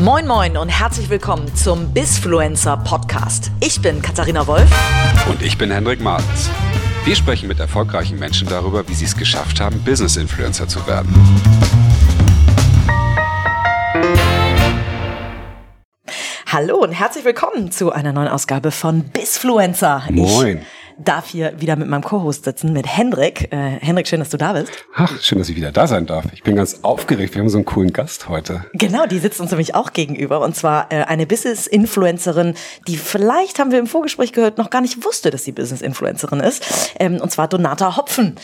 Moin Moin und herzlich willkommen zum Bisfluencer Podcast. Ich bin Katharina Wolf. Und ich bin Hendrik Martens. Wir sprechen mit erfolgreichen Menschen darüber, wie sie es geschafft haben, Business-Influencer zu werden. Hallo und herzlich willkommen zu einer neuen Ausgabe von Bisfluencer. Moin. Ich darf hier wieder mit meinem Co-Host sitzen, mit Hendrik. Äh, Hendrik, schön, dass du da bist. Ach, schön, dass ich wieder da sein darf. Ich bin ganz aufgeregt. Wir haben so einen coolen Gast heute. Genau, die sitzt uns nämlich auch gegenüber. Und zwar äh, eine Business-Influencerin, die vielleicht, haben wir im Vorgespräch gehört, noch gar nicht wusste, dass sie Business-Influencerin ist. Ähm, und zwar Donata Hopfen.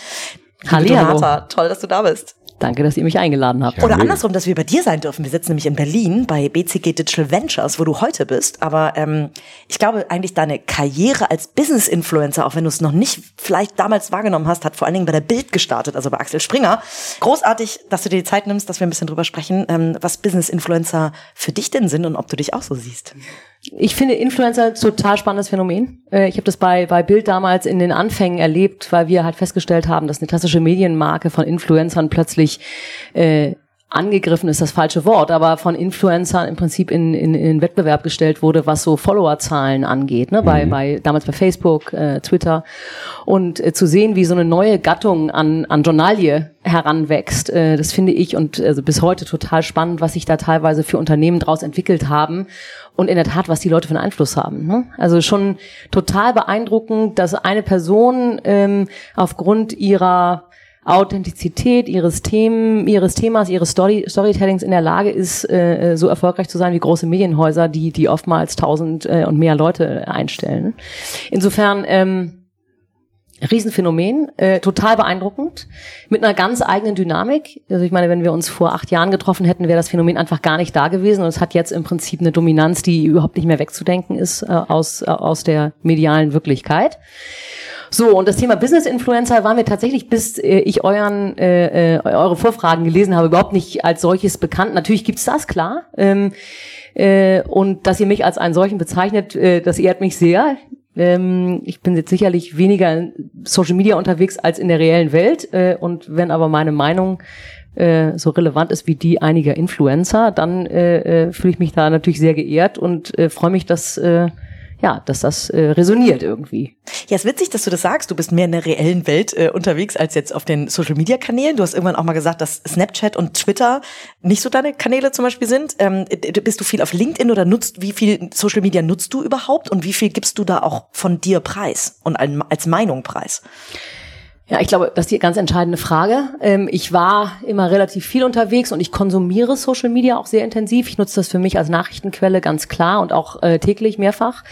Hallo. Donata, toll, dass du da bist. Danke, dass ihr mich eingeladen habt. Ja. Oder andersrum, dass wir bei dir sein dürfen. Wir sitzen nämlich in Berlin bei BCG Digital Ventures, wo du heute bist. Aber ähm, ich glaube eigentlich deine Karriere als Business-Influencer, auch wenn du es noch nicht vielleicht damals wahrgenommen hast, hat vor allen Dingen bei der Bild gestartet, also bei Axel Springer. Großartig, dass du dir die Zeit nimmst, dass wir ein bisschen drüber sprechen, ähm, was Business-Influencer für dich denn sind und ob du dich auch so siehst. Ich finde Influencer total spannendes Phänomen. Äh, Ich habe das bei, bei Bild damals in den Anfängen erlebt, weil wir halt festgestellt haben, dass eine klassische Medienmarke von Influencern plötzlich äh, angegriffen ist das falsche Wort, aber von Influencern im Prinzip in, in, in Wettbewerb gestellt wurde, was so Followerzahlen angeht, ne? bei, bei damals bei Facebook, äh, Twitter und äh, zu sehen, wie so eine neue Gattung an, an Journalie heranwächst, äh, das finde ich und also bis heute total spannend, was sich da teilweise für Unternehmen draus entwickelt haben und in der Tat, was die Leute für einen Einfluss haben. Ne? Also schon total beeindruckend, dass eine Person ähm, aufgrund ihrer Authentizität ihres Themen, ihres Themas, ihres Story, Storytellings in der Lage ist, äh, so erfolgreich zu sein wie große Medienhäuser, die die oftmals tausend äh, und mehr Leute einstellen. Insofern ähm, Riesenphänomen, äh, total beeindruckend, mit einer ganz eigenen Dynamik. Also ich meine, wenn wir uns vor acht Jahren getroffen hätten, wäre das Phänomen einfach gar nicht da gewesen und es hat jetzt im Prinzip eine Dominanz, die überhaupt nicht mehr wegzudenken ist äh, aus, äh, aus der medialen Wirklichkeit. So, und das Thema Business Influencer war mir tatsächlich, bis äh, ich euren, äh, äh, eure Vorfragen gelesen habe, überhaupt nicht als solches bekannt. Natürlich gibt's das, klar. Ähm, äh, und dass ihr mich als einen solchen bezeichnet, äh, das ehrt mich sehr. Ähm, ich bin jetzt sicherlich weniger in Social Media unterwegs als in der reellen Welt. Äh, und wenn aber meine Meinung äh, so relevant ist wie die einiger Influencer, dann äh, äh, fühle ich mich da natürlich sehr geehrt und äh, freue mich, dass äh, ja, dass das äh, resoniert irgendwie. Ja, ist witzig, dass du das sagst. Du bist mehr in der reellen Welt äh, unterwegs als jetzt auf den Social-Media-Kanälen. Du hast irgendwann auch mal gesagt, dass Snapchat und Twitter nicht so deine Kanäle zum Beispiel sind. Ähm, bist du viel auf LinkedIn oder nutzt, wie viel Social-Media nutzt du überhaupt und wie viel gibst du da auch von dir preis und als Meinung preis? Ja, ich glaube, das ist die ganz entscheidende Frage. Ähm, ich war immer relativ viel unterwegs und ich konsumiere Social Media auch sehr intensiv. Ich nutze das für mich als Nachrichtenquelle ganz klar und auch äh, täglich mehrfach.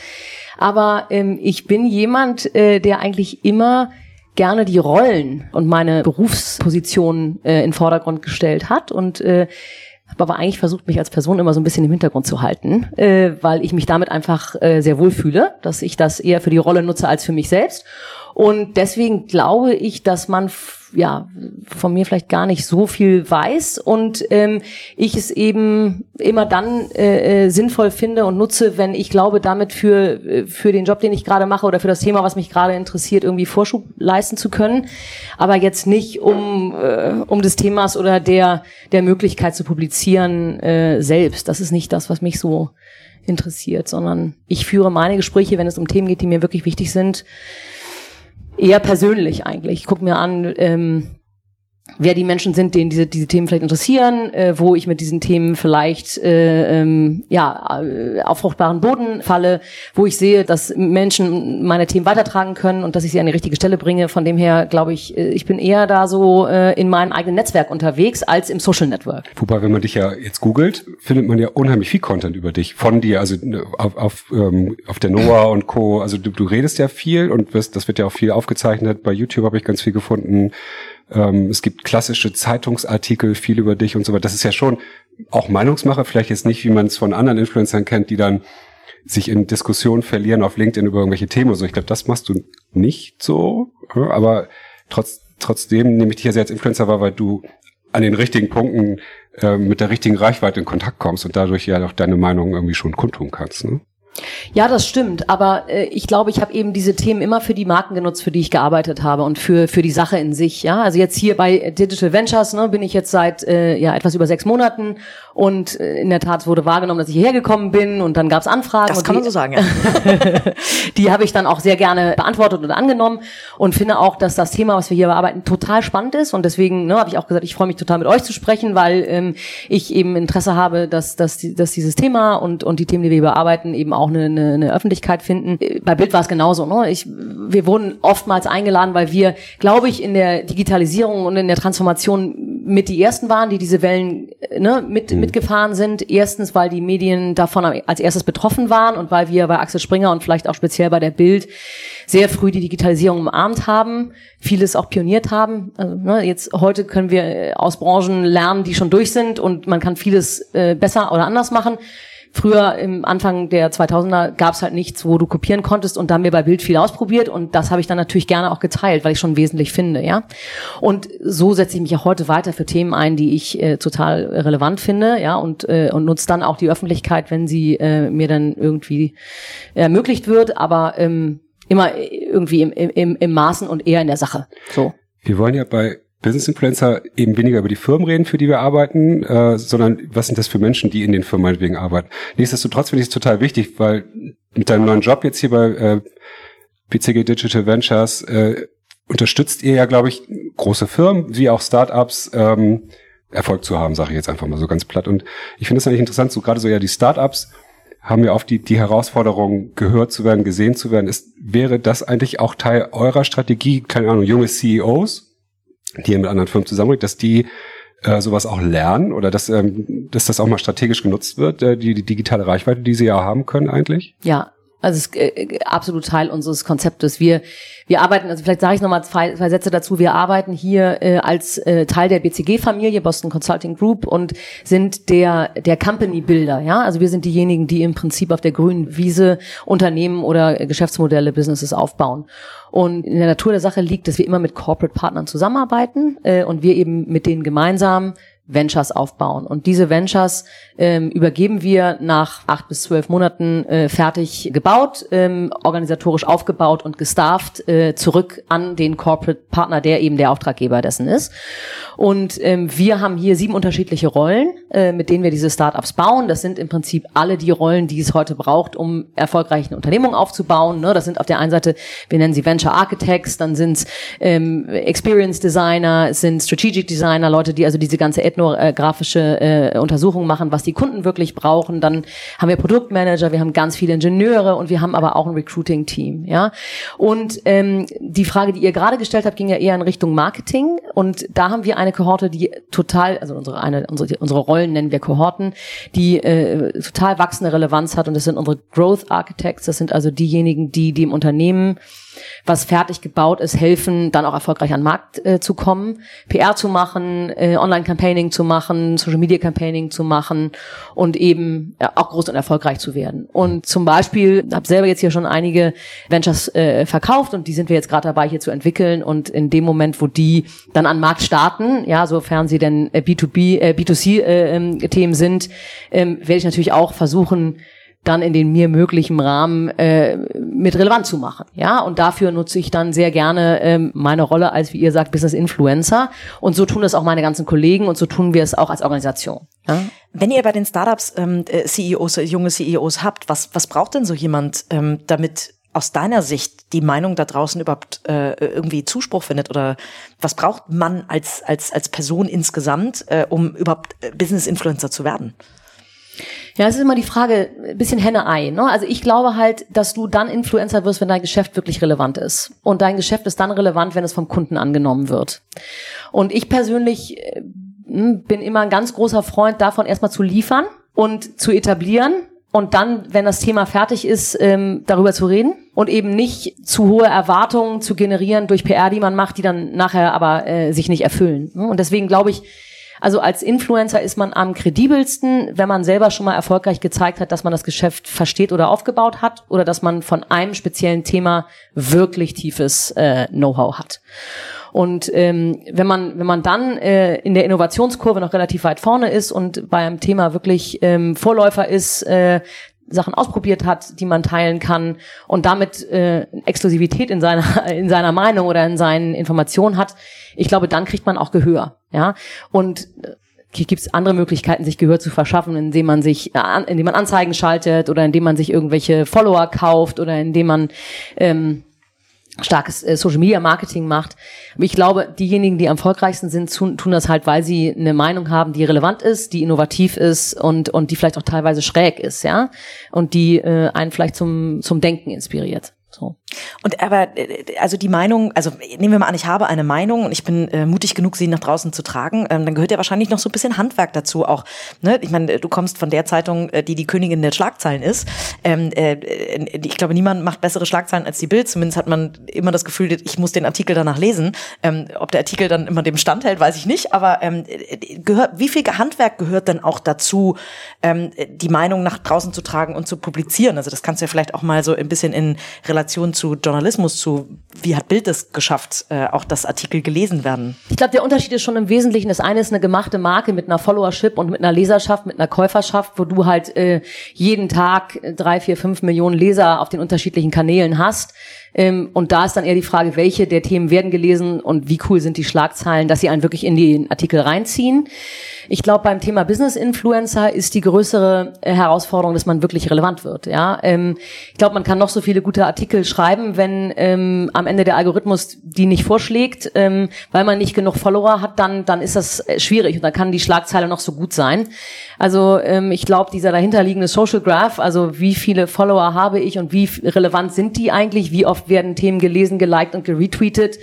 Aber ähm, ich bin jemand, äh, der eigentlich immer gerne die Rollen und meine Berufsposition äh, in den Vordergrund gestellt hat und habe aber eigentlich versucht, mich als Person immer so ein bisschen im Hintergrund zu halten, weil ich mich damit einfach sehr wohl fühle, dass ich das eher für die Rolle nutze als für mich selbst. Und deswegen glaube ich, dass man ja von mir vielleicht gar nicht so viel weiß und ähm, ich es eben immer dann äh, äh, sinnvoll finde und nutze, wenn ich glaube, damit für äh, für den Job, den ich gerade mache oder für das Thema, was mich gerade interessiert, irgendwie Vorschub leisten zu können, aber jetzt nicht um äh, um des Themas oder der der Möglichkeit zu publizieren äh, selbst. Das ist nicht das, was mich so interessiert, sondern ich führe meine Gespräche, wenn es um Themen geht, die mir wirklich wichtig sind, eher persönlich eigentlich. Ich gucke mir an, ähm, wer die Menschen sind, denen diese, diese Themen vielleicht interessieren, äh, wo ich mit diesen Themen vielleicht äh, ähm, ja, äh, auf fruchtbaren Boden falle, wo ich sehe, dass Menschen meine Themen weitertragen können und dass ich sie an die richtige Stelle bringe. Von dem her glaube ich, äh, ich bin eher da so äh, in meinem eigenen Netzwerk unterwegs als im Social Network. Wobei, wenn man dich ja jetzt googelt, findet man ja unheimlich viel Content über dich, von dir, also ne, auf, auf, ähm, auf der Noah und Co. Also du, du redest ja viel und wirst, das wird ja auch viel aufgezeichnet. Bei YouTube habe ich ganz viel gefunden. Ähm, es gibt klassische Zeitungsartikel, viel über dich und so weiter. Das ist ja schon auch Meinungsmache, vielleicht jetzt nicht, wie man es von anderen Influencern kennt, die dann sich in Diskussionen verlieren auf LinkedIn über irgendwelche Themen. So, ich glaube, das machst du nicht so, ja, aber trotz, trotzdem nehme ich dich ja sehr als Influencer wahr, weil du an den richtigen Punkten äh, mit der richtigen Reichweite in Kontakt kommst und dadurch ja auch deine Meinung irgendwie schon kundtun kannst. Ne? Ja, das stimmt. Aber äh, ich glaube, ich habe eben diese Themen immer für die Marken genutzt, für die ich gearbeitet habe und für für die Sache in sich. Ja, also jetzt hier bei Digital Ventures ne, bin ich jetzt seit äh, ja etwas über sechs Monaten und äh, in der Tat wurde wahrgenommen, dass ich hierher gekommen bin und dann gab es Anfragen. Das kann die, man so sagen. Ja. die habe ich dann auch sehr gerne beantwortet und angenommen und finde auch, dass das Thema, was wir hier bearbeiten, total spannend ist und deswegen ne, habe ich auch gesagt, ich freue mich total mit euch zu sprechen, weil ähm, ich eben Interesse habe, dass, dass, dass dieses Thema und und die Themen, die wir hier bearbeiten, eben auch eine, eine, eine Öffentlichkeit finden. Bei Bild war es genauso. Ne? Ich, wir wurden oftmals eingeladen, weil wir, glaube ich, in der Digitalisierung und in der Transformation mit die ersten waren, die diese Wellen ne, mit, mhm. mitgefahren sind. Erstens, weil die Medien davon als erstes betroffen waren und weil wir bei Axel Springer und vielleicht auch speziell bei der Bild sehr früh die Digitalisierung umarmt haben, vieles auch pioniert haben. Also, ne, jetzt heute können wir aus Branchen lernen, die schon durch sind und man kann vieles äh, besser oder anders machen. Früher im Anfang der 2000er gab es halt nichts, wo du kopieren konntest und da haben wir bei Bild viel ausprobiert und das habe ich dann natürlich gerne auch geteilt, weil ich schon wesentlich finde, ja. Und so setze ich mich auch heute weiter für Themen ein, die ich äh, total relevant finde, ja, und äh, und nutze dann auch die Öffentlichkeit, wenn sie äh, mir dann irgendwie ermöglicht wird, aber ähm, immer irgendwie im, im, im Maßen und eher in der Sache. So. Wir wollen ja bei Business Influencer eben weniger über die Firmen reden, für die wir arbeiten, äh, sondern was sind das für Menschen, die in den Firmen meinetwegen arbeiten. Nichtsdestotrotz finde ich es total wichtig, weil mit deinem neuen Job jetzt hier bei äh, PCG Digital Ventures äh, unterstützt ihr ja, glaube ich, große Firmen wie auch Startups ähm, Erfolg zu haben, sage ich jetzt einfach mal so ganz platt. Und ich finde es eigentlich interessant, so gerade so ja die Startups haben ja oft die, die Herausforderung, gehört zu werden, gesehen zu werden. Ist, wäre das eigentlich auch Teil eurer Strategie, keine Ahnung, junge CEOs, die mit anderen Firmen zusammenbringt, dass die äh, sowas auch lernen oder dass, ähm, dass das auch mal strategisch genutzt wird, äh, die, die digitale Reichweite, die sie ja haben können eigentlich? Ja, also es ist äh, absolut Teil unseres Konzeptes. Wir, wir arbeiten, also vielleicht sage ich nochmal zwei, zwei Sätze dazu, wir arbeiten hier äh, als äh, Teil der BCG-Familie, Boston Consulting Group, und sind der, der Company-Builder. Ja? Also wir sind diejenigen, die im Prinzip auf der grünen Wiese Unternehmen oder Geschäftsmodelle, Businesses aufbauen. Und in der Natur der Sache liegt, dass wir immer mit Corporate-Partnern zusammenarbeiten äh, und wir eben mit denen gemeinsam Ventures aufbauen. Und diese Ventures ähm, übergeben wir nach acht bis zwölf Monaten äh, fertig gebaut, ähm, organisatorisch aufgebaut und gestafft äh, zurück an den Corporate Partner, der eben der Auftraggeber dessen ist. Und ähm, wir haben hier sieben unterschiedliche Rollen, äh, mit denen wir diese Startups bauen. Das sind im Prinzip alle die Rollen, die es heute braucht, um erfolgreich eine Unternehmung aufzubauen. Ne? Das sind auf der einen Seite, wir nennen sie Venture Architects, dann sind es ähm, Experience Designer, es sind Strategic Designer, Leute, die also diese ganze ethnografische äh, Untersuchung machen, was die Kunden wirklich brauchen. Dann haben wir Produktmanager, wir haben ganz viele Ingenieure und wir haben aber auch ein Recruiting-Team. Ja? Und ähm, die Frage, die ihr gerade gestellt habt, ging ja eher in Richtung Marketing. Und da haben wir eine Kohorte, die total, also unsere eine unsere, unsere Rollen nennen wir Kohorten, die äh, total wachsende Relevanz hat. Und das sind unsere Growth Architects. Das sind also diejenigen, die dem Unternehmen was fertig gebaut ist, helfen, dann auch erfolgreich an den Markt äh, zu kommen, PR zu machen, äh, Online-Campaigning zu machen, Social-Media-Campaigning zu machen und eben ja, auch groß und erfolgreich zu werden. Und zum Beispiel, habe selber jetzt hier schon einige Ventures äh, verkauft und die sind wir jetzt gerade dabei hier zu entwickeln und in dem Moment, wo die dann an den Markt starten, ja, sofern sie denn äh, B2B, äh, B2C-Themen äh, ähm, sind, ähm, werde ich natürlich auch versuchen, dann in den mir möglichen Rahmen äh, mit relevant zu machen. Ja, und dafür nutze ich dann sehr gerne ähm, meine Rolle als, wie ihr sagt, Business Influencer. Und so tun das auch meine ganzen Kollegen und so tun wir es auch als Organisation. Ja? Wenn ihr bei den Startups ähm, äh, CEOs, junge CEOs habt, was, was braucht denn so jemand, ähm, damit aus deiner Sicht die Meinung da draußen überhaupt äh, irgendwie Zuspruch findet oder was braucht man als als als Person insgesamt, äh, um überhaupt äh, Business Influencer zu werden? Ja, es ist immer die Frage, bisschen Henne-Ei. Ne? Also ich glaube halt, dass du dann Influencer wirst, wenn dein Geschäft wirklich relevant ist. Und dein Geschäft ist dann relevant, wenn es vom Kunden angenommen wird. Und ich persönlich äh, hm, bin immer ein ganz großer Freund davon, erstmal zu liefern und zu etablieren und dann, wenn das Thema fertig ist, ähm, darüber zu reden und eben nicht zu hohe Erwartungen zu generieren durch PR, die man macht, die dann nachher aber äh, sich nicht erfüllen. Und deswegen glaube ich, also als Influencer ist man am kredibelsten, wenn man selber schon mal erfolgreich gezeigt hat, dass man das Geschäft versteht oder aufgebaut hat oder dass man von einem speziellen Thema wirklich tiefes äh, Know-how hat. Und ähm, wenn man wenn man dann äh, in der Innovationskurve noch relativ weit vorne ist und bei einem Thema wirklich ähm, Vorläufer ist, äh, Sachen ausprobiert hat, die man teilen kann und damit äh, Exklusivität in seiner in seiner Meinung oder in seinen Informationen hat, ich glaube, dann kriegt man auch Gehör, ja. Und äh, gibt es andere Möglichkeiten, sich Gehör zu verschaffen, indem man sich, äh, indem man Anzeigen schaltet oder indem man sich irgendwelche Follower kauft oder indem man ähm, starkes äh, Social Media Marketing macht. Aber ich glaube, diejenigen, die am erfolgreichsten sind, tun, tun das halt, weil sie eine Meinung haben, die relevant ist, die innovativ ist und und die vielleicht auch teilweise schräg ist, ja, und die äh, einen vielleicht zum zum Denken inspiriert. So. Und aber, äh, also die Meinung, also nehmen wir mal an, ich habe eine Meinung und ich bin äh, mutig genug, sie nach draußen zu tragen, ähm, dann gehört ja wahrscheinlich noch so ein bisschen Handwerk dazu auch. Ne? Ich meine, du kommst von der Zeitung, äh, die die Königin der Schlagzeilen ist. Ähm, äh, ich glaube, niemand macht bessere Schlagzeilen als die Bild. Zumindest hat man immer das Gefühl, ich muss den Artikel danach lesen. Ähm, ob der Artikel dann immer dem Stand hält, weiß ich nicht. Aber ähm, gehört, wie viel Handwerk gehört denn auch dazu, ähm, die Meinung nach draußen zu tragen und zu publizieren? Also das kannst du ja vielleicht auch mal so ein bisschen in Relation Relation zu Journalismus, zu wie hat Bild es geschafft, äh, auch das Artikel gelesen werden? Ich glaube, der Unterschied ist schon im Wesentlichen, das eine ist eine gemachte Marke mit einer Followership und mit einer Leserschaft, mit einer Käuferschaft, wo du halt äh, jeden Tag drei, vier, fünf Millionen Leser auf den unterschiedlichen Kanälen hast. Ähm, und da ist dann eher die Frage, welche der Themen werden gelesen und wie cool sind die Schlagzeilen, dass sie einen wirklich in den Artikel reinziehen. Ich glaube, beim Thema Business Influencer ist die größere äh, Herausforderung, dass man wirklich relevant wird. Ja, ähm, ich glaube, man kann noch so viele gute Artikel schreiben, wenn ähm, am Ende der Algorithmus die nicht vorschlägt, ähm, weil man nicht genug Follower hat, dann dann ist das äh, schwierig und dann kann die Schlagzeile noch so gut sein. Also ähm, ich glaube, dieser dahinterliegende Social Graph, also wie viele Follower habe ich und wie relevant sind die eigentlich, wie oft werden Themen gelesen, geliked und geretweetet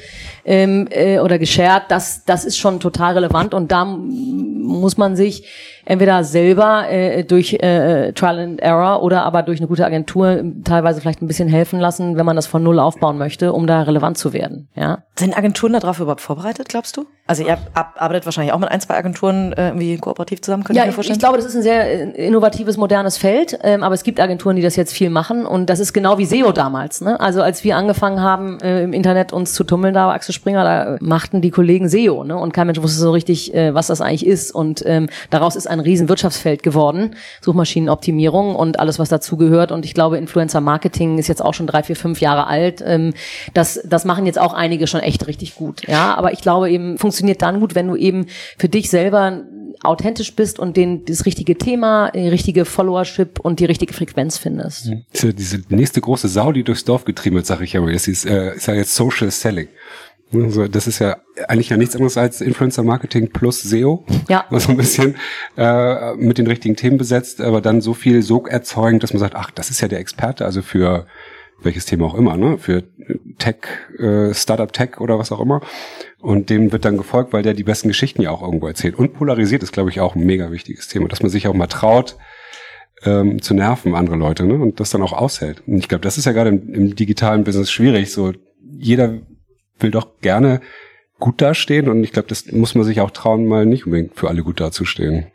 ähm, äh, oder geshared, das das ist schon total relevant und da muss man sich entweder selber äh, durch äh, Trial and Error oder aber durch eine gute Agentur teilweise vielleicht ein bisschen helfen lassen, wenn man das von null aufbauen möchte, um da relevant zu werden. Ja. Sind Agenturen darauf überhaupt vorbereitet, glaubst du? Also ihr arbeitet wahrscheinlich auch mit ein, zwei Agenturen äh, irgendwie kooperativ zusammen, könnt ja, ich, ich glaube, das ist ein sehr äh, innovatives, modernes Feld, ähm, aber es gibt Agenturen, die das jetzt viel machen und das ist genau wie SEO damals. Ne? Also als wir angefangen haben, äh, im Internet uns zu tummeln, da war Axel Springer, da machten die Kollegen SEO ne? und kein Mensch wusste so richtig, äh, was das eigentlich ist und ähm, daraus ist ein riesen Wirtschaftsfeld geworden, Suchmaschinenoptimierung und alles, was dazugehört. Und ich glaube, Influencer-Marketing ist jetzt auch schon drei, vier, fünf Jahre alt. Ähm, das, das machen jetzt auch einige schon echt richtig gut. Ja, aber ich glaube eben, funktioniert dann gut, wenn du eben für dich selber authentisch bist und den, das richtige Thema, die richtige Followership und die richtige Frequenz findest. Mhm. Diese nächste große Sau, die durchs Dorf getrieben wird, sage ich ja, das ist, äh, ist ja jetzt Social Selling. Also das ist ja eigentlich ja nichts anderes als Influencer Marketing plus SEO. Ja. So ein bisschen äh, mit den richtigen Themen besetzt, aber dann so viel Sog erzeugend, dass man sagt, ach, das ist ja der Experte, also für welches Thema auch immer, ne? Für Tech, äh, Startup Tech oder was auch immer. Und dem wird dann gefolgt, weil der die besten Geschichten ja auch irgendwo erzählt. Und polarisiert ist, glaube ich, auch ein mega wichtiges Thema, dass man sich auch mal traut, ähm, zu nerven, andere Leute, ne? Und das dann auch aushält. Und ich glaube, das ist ja gerade im, im digitalen Business schwierig. So jeder will doch gerne gut dastehen und ich glaube, das muss man sich auch trauen, mal nicht unbedingt für alle gut dazustehen.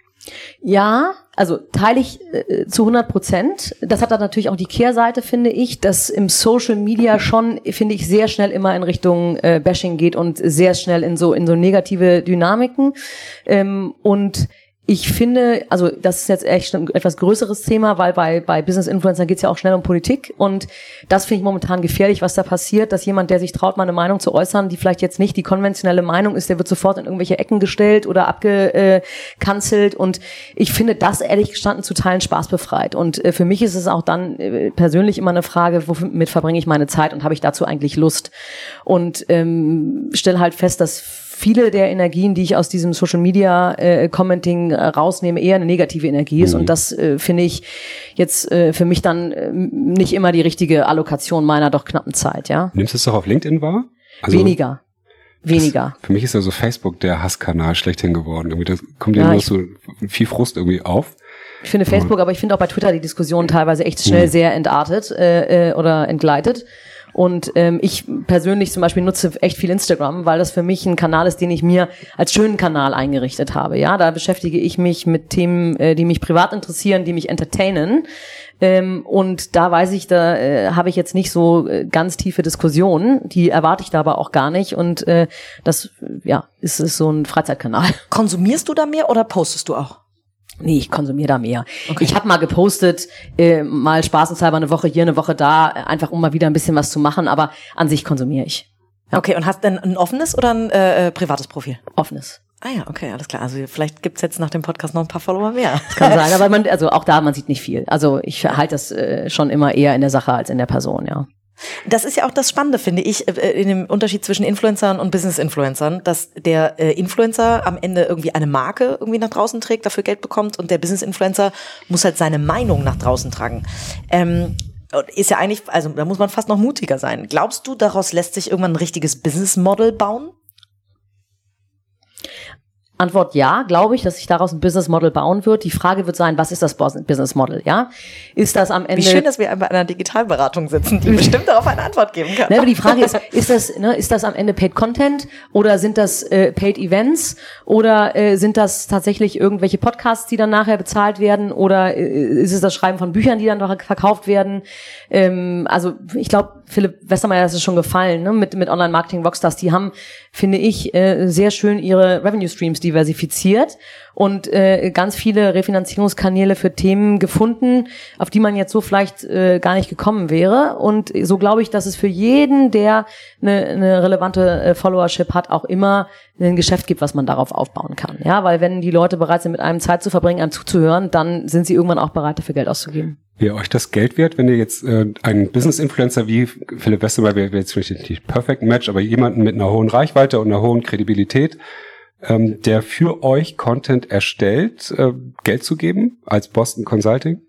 Ja, also teile ich äh, zu 100 Prozent. Das hat dann natürlich auch die Kehrseite, finde ich, dass im Social Media schon, finde ich, sehr schnell immer in Richtung äh, Bashing geht und sehr schnell in so in so negative Dynamiken ähm, und ich finde, also das ist jetzt echt ein etwas größeres Thema, weil bei, bei Business Influencern geht es ja auch schnell um Politik. Und das finde ich momentan gefährlich, was da passiert, dass jemand, der sich traut, mal eine Meinung zu äußern, die vielleicht jetzt nicht die konventionelle Meinung ist, der wird sofort in irgendwelche Ecken gestellt oder abgekanzelt. Und ich finde das ehrlich gestanden zu Teilen spaßbefreit. Und äh, für mich ist es auch dann äh, persönlich immer eine Frage, womit verbringe ich meine Zeit und habe ich dazu eigentlich Lust? Und ähm, stelle halt fest, dass viele der Energien, die ich aus diesem Social Media äh, Commenting äh, rausnehme, eher eine negative Energie ist. Mhm. Und das äh, finde ich jetzt äh, für mich dann äh, nicht immer die richtige Allokation meiner doch knappen Zeit, ja. Nimmst du es doch auf LinkedIn wahr? Also Weniger. Weniger. Das, für mich ist ja so Facebook der Hasskanal schlechthin geworden. Irgendwie das kommt ja, nur so viel Frust irgendwie auf. Ich finde Facebook, aber ich finde auch bei Twitter die Diskussion teilweise echt schnell mhm. sehr entartet äh, äh, oder entgleitet. Und ähm, ich persönlich zum Beispiel nutze echt viel Instagram, weil das für mich ein Kanal ist, den ich mir als schönen Kanal eingerichtet habe. Ja, da beschäftige ich mich mit Themen, äh, die mich privat interessieren, die mich entertainen. Ähm, und da weiß ich, da äh, habe ich jetzt nicht so äh, ganz tiefe Diskussionen, die erwarte ich da aber auch gar nicht. Und äh, das, ja, ist, ist so ein Freizeitkanal. Konsumierst du da mehr oder postest du auch? Nee, ich konsumiere da mehr. Okay. Ich habe mal gepostet, äh, mal spaßenshalber eine Woche hier, eine Woche da, einfach um mal wieder ein bisschen was zu machen, aber an sich konsumiere ich. Ja. Okay, und hast denn ein offenes oder ein äh, äh privates Profil? Offenes. Ah ja, okay, alles klar. Also vielleicht gibt's jetzt nach dem Podcast noch ein paar Follower mehr. Das kann sein, aber man, also auch da, man sieht nicht viel. Also ich halte das äh, schon immer eher in der Sache als in der Person, ja. Das ist ja auch das Spannende, finde ich, äh, in dem Unterschied zwischen Influencern und Business-Influencern, dass der äh, Influencer am Ende irgendwie eine Marke irgendwie nach draußen trägt, dafür Geld bekommt und der Business-Influencer muss halt seine Meinung nach draußen tragen. Ähm, ist ja eigentlich, also da muss man fast noch mutiger sein. Glaubst du, daraus lässt sich irgendwann ein richtiges Business-Model bauen? Antwort ja, glaube ich, dass sich daraus ein Business Model bauen wird. Die Frage wird sein, was ist das Business Model? Ja, ist das am Ende? Wie schön, dass wir bei einer Digitalberatung sitzen, die bestimmt darauf eine Antwort geben kann. Ne, aber die Frage ist, ist das, ne, ist das am Ende Paid Content oder sind das äh, Paid Events oder äh, sind das tatsächlich irgendwelche Podcasts, die dann nachher bezahlt werden oder äh, ist es das Schreiben von Büchern, die dann noch verkauft werden? Ähm, also ich glaube, Philipp Westermeier das ist schon gefallen ne, mit mit Online Marketing Rockstars. Die haben, finde ich, äh, sehr schön ihre Revenue Streams diversifiziert und äh, ganz viele Refinanzierungskanäle für Themen gefunden, auf die man jetzt so vielleicht äh, gar nicht gekommen wäre. Und so glaube ich, dass es für jeden, der eine, eine relevante äh, Followership hat, auch immer ein Geschäft gibt, was man darauf aufbauen kann. Ja, weil wenn die Leute bereit sind, mit einem Zeit zu verbringen, einem zuzuhören, dann sind sie irgendwann auch bereit, dafür Geld auszugeben. Wie euch das Geld wert, wenn ihr jetzt äh, einen Business-Influencer wie Philipp Westermeier wäre jetzt nicht Perfect Match, aber jemanden mit einer hohen Reichweite und einer hohen Kredibilität ähm, der für euch Content erstellt, äh, Geld zu geben als Boston Consulting?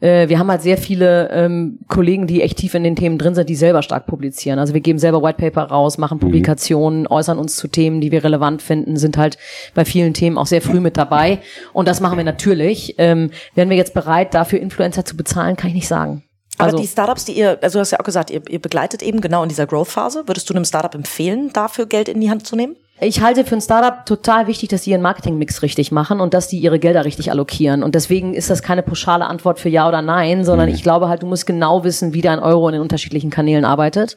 Äh, wir haben halt sehr viele ähm, Kollegen, die echt tief in den Themen drin sind, die selber stark publizieren. Also wir geben selber White Paper raus, machen mhm. Publikationen, äußern uns zu Themen, die wir relevant finden, sind halt bei vielen Themen auch sehr früh mit dabei. Und das machen wir natürlich. Ähm, wären wir jetzt bereit, dafür Influencer zu bezahlen, kann ich nicht sagen. Aber also, die Startups, die ihr, also du hast ja auch gesagt, ihr, ihr begleitet eben genau in dieser Growth-Phase. Würdest du einem Startup empfehlen, dafür Geld in die Hand zu nehmen? Ich halte für ein Startup total wichtig, dass sie ihren Marketingmix richtig machen und dass die ihre Gelder richtig allokieren. Und deswegen ist das keine pauschale Antwort für Ja oder Nein, sondern mhm. ich glaube halt, du musst genau wissen, wie dein Euro in den unterschiedlichen Kanälen arbeitet.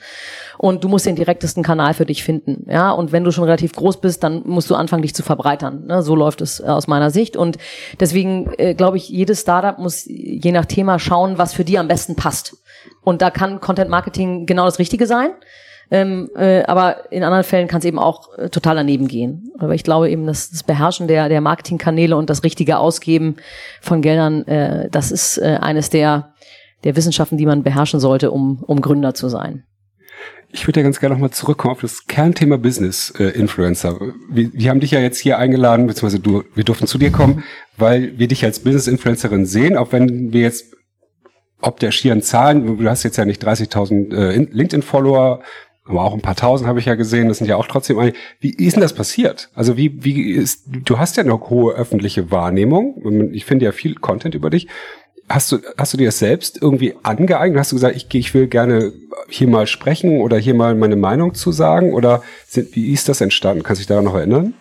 Und du musst den direktesten Kanal für dich finden. Ja, und wenn du schon relativ groß bist, dann musst du anfangen, dich zu verbreitern. Ne? So läuft es äh, aus meiner Sicht. Und deswegen äh, glaube ich, jedes Startup muss je nach Thema schauen, was für die am besten passt. Und da kann Content Marketing genau das Richtige sein. Ähm, äh, aber in anderen Fällen kann es eben auch äh, total daneben gehen. Aber ich glaube eben, dass das Beherrschen der, der Marketingkanäle und das richtige Ausgeben von Geldern, äh, das ist äh, eines der, der Wissenschaften, die man beherrschen sollte, um, um Gründer zu sein. Ich würde ja ganz gerne nochmal zurückkommen auf das Kernthema Business äh, Influencer. Wir, wir haben dich ja jetzt hier eingeladen, beziehungsweise du, wir durften zu dir kommen, weil wir dich als Business Influencerin sehen, auch wenn wir jetzt ob der schieren Zahlen, du hast jetzt ja nicht 30.000 äh, LinkedIn-Follower, aber auch ein paar tausend habe ich ja gesehen, das sind ja auch trotzdem einige. Wie ist denn das passiert? Also wie, wie ist, du hast ja eine hohe öffentliche Wahrnehmung. Ich finde ja viel Content über dich. Hast du, hast du dir das selbst irgendwie angeeignet? Hast du gesagt, ich, ich will gerne hier mal sprechen oder hier mal meine Meinung zu sagen? Oder sind, wie ist das entstanden? Kannst du dich daran noch erinnern?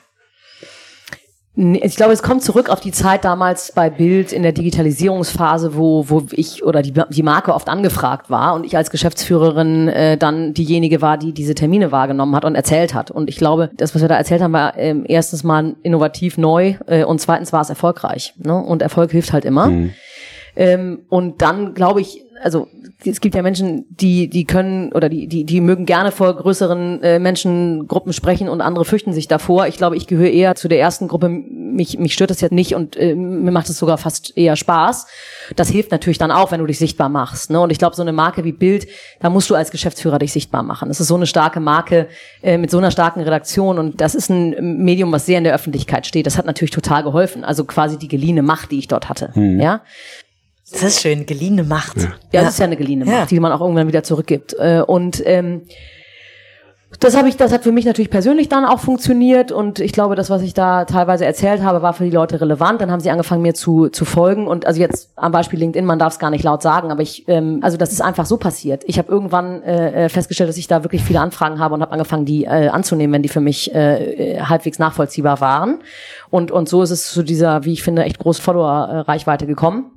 Ich glaube, es kommt zurück auf die Zeit damals bei Bild in der Digitalisierungsphase, wo, wo ich oder die, die Marke oft angefragt war und ich als Geschäftsführerin äh, dann diejenige war, die diese Termine wahrgenommen hat und erzählt hat. Und ich glaube, das, was wir da erzählt haben, war äh, erstens mal innovativ neu äh, und zweitens war es erfolgreich. Ne? Und Erfolg hilft halt immer. Mhm. Ähm, und dann glaube ich, also es gibt ja Menschen, die die können oder die die die mögen gerne vor größeren äh, Menschengruppen sprechen und andere fürchten sich davor. Ich glaube, ich gehöre eher zu der ersten Gruppe. Mich mich stört das jetzt nicht und äh, mir macht es sogar fast eher Spaß. Das hilft natürlich dann auch, wenn du dich sichtbar machst. Ne? Und ich glaube, so eine Marke wie Bild, da musst du als Geschäftsführer dich sichtbar machen. Das ist so eine starke Marke äh, mit so einer starken Redaktion und das ist ein Medium, was sehr in der Öffentlichkeit steht. Das hat natürlich total geholfen. Also quasi die geliehene Macht, die ich dort hatte. Hm. Ja. Das ist schön, geliehene Macht. Ja, ja das ist ja eine geliehene Macht, ja. die man auch irgendwann wieder zurückgibt. Äh, und ähm, das habe ich, das hat für mich natürlich persönlich dann auch funktioniert und ich glaube, das, was ich da teilweise erzählt habe, war für die Leute relevant. Dann haben sie angefangen, mir zu, zu folgen und also jetzt am Beispiel LinkedIn, man darf es gar nicht laut sagen, aber ich, ähm, also das ist einfach so passiert. Ich habe irgendwann äh, äh, festgestellt, dass ich da wirklich viele Anfragen habe und habe angefangen, die äh, anzunehmen, wenn die für mich äh, halbwegs nachvollziehbar waren. Und und so ist es zu dieser, wie ich finde, echt große Follower-Reichweite gekommen.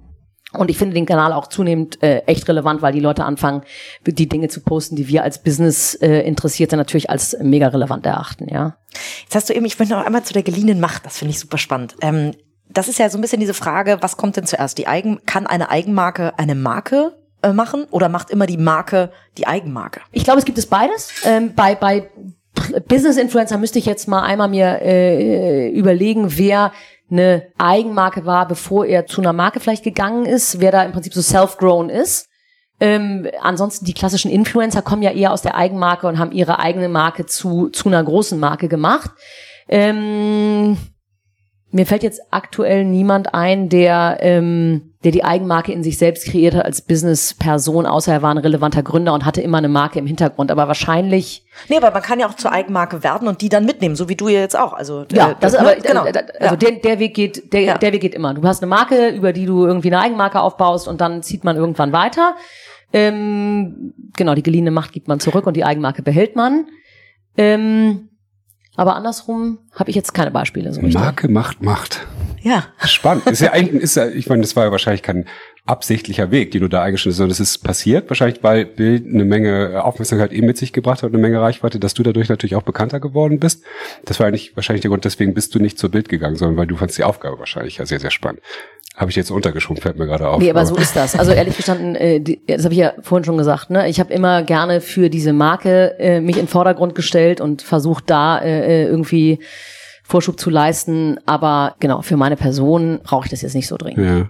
Und ich finde den Kanal auch zunehmend äh, echt relevant, weil die Leute anfangen, die Dinge zu posten, die wir als Business äh, Interessierte natürlich als mega relevant erachten, ja. Jetzt hast du eben, ich möchte noch einmal zu der geliehenen Macht, das finde ich super spannend. Ähm, das ist ja so ein bisschen diese Frage, was kommt denn zuerst? Die Eigen, kann eine Eigenmarke eine Marke äh, machen oder macht immer die Marke die Eigenmarke? Ich glaube, es gibt es beides. Ähm, bei, bei Business Influencer müsste ich jetzt mal einmal mir äh, überlegen, wer eine Eigenmarke war, bevor er zu einer Marke vielleicht gegangen ist, wer da im Prinzip so self-grown ist. Ähm, ansonsten die klassischen Influencer kommen ja eher aus der Eigenmarke und haben ihre eigene Marke zu, zu einer großen Marke gemacht. Ähm, mir fällt jetzt aktuell niemand ein, der, ähm, der die Eigenmarke in sich selbst kreiert hat als Business-Person, außer er war ein relevanter Gründer und hatte immer eine Marke im Hintergrund. Aber wahrscheinlich. Nee, aber man kann ja auch zur Eigenmarke werden und die dann mitnehmen, so wie du jetzt auch. Also ja, das ist aber ne? genau. Also ja. der, der Weg geht, der, ja. der Weg geht immer. Du hast eine Marke, über die du irgendwie eine Eigenmarke aufbaust und dann zieht man irgendwann weiter. Ähm, genau, die geliehene Macht gibt man zurück und die Eigenmarke behält man. Ähm, aber andersrum habe ich jetzt keine Beispiele. So Marke macht Macht. Ja. Spannend. Ist ja eigentlich, ist ja, ich meine, das war ja wahrscheinlich kein absichtlicher Weg, den du da eingeschnitten hast, sondern das ist passiert, wahrscheinlich weil Bild eine Menge Aufmerksamkeit eben mit sich gebracht hat, eine Menge Reichweite, dass du dadurch natürlich auch bekannter geworden bist. Das war eigentlich wahrscheinlich der Grund, deswegen bist du nicht zur Bild gegangen, sondern weil du fandst die Aufgabe wahrscheinlich ja sehr, sehr spannend. Habe ich jetzt untergeschoben, fällt mir gerade auf. Nee, aber, so ist das. Also ehrlich gestanden, äh, die, das habe ich ja vorhin schon gesagt, ne? Ich habe immer gerne für diese Marke äh, mich in den Vordergrund gestellt und versucht da äh, äh, irgendwie Vorschub zu leisten, aber genau, für meine Person brauche ich das jetzt nicht so dringend. Ja.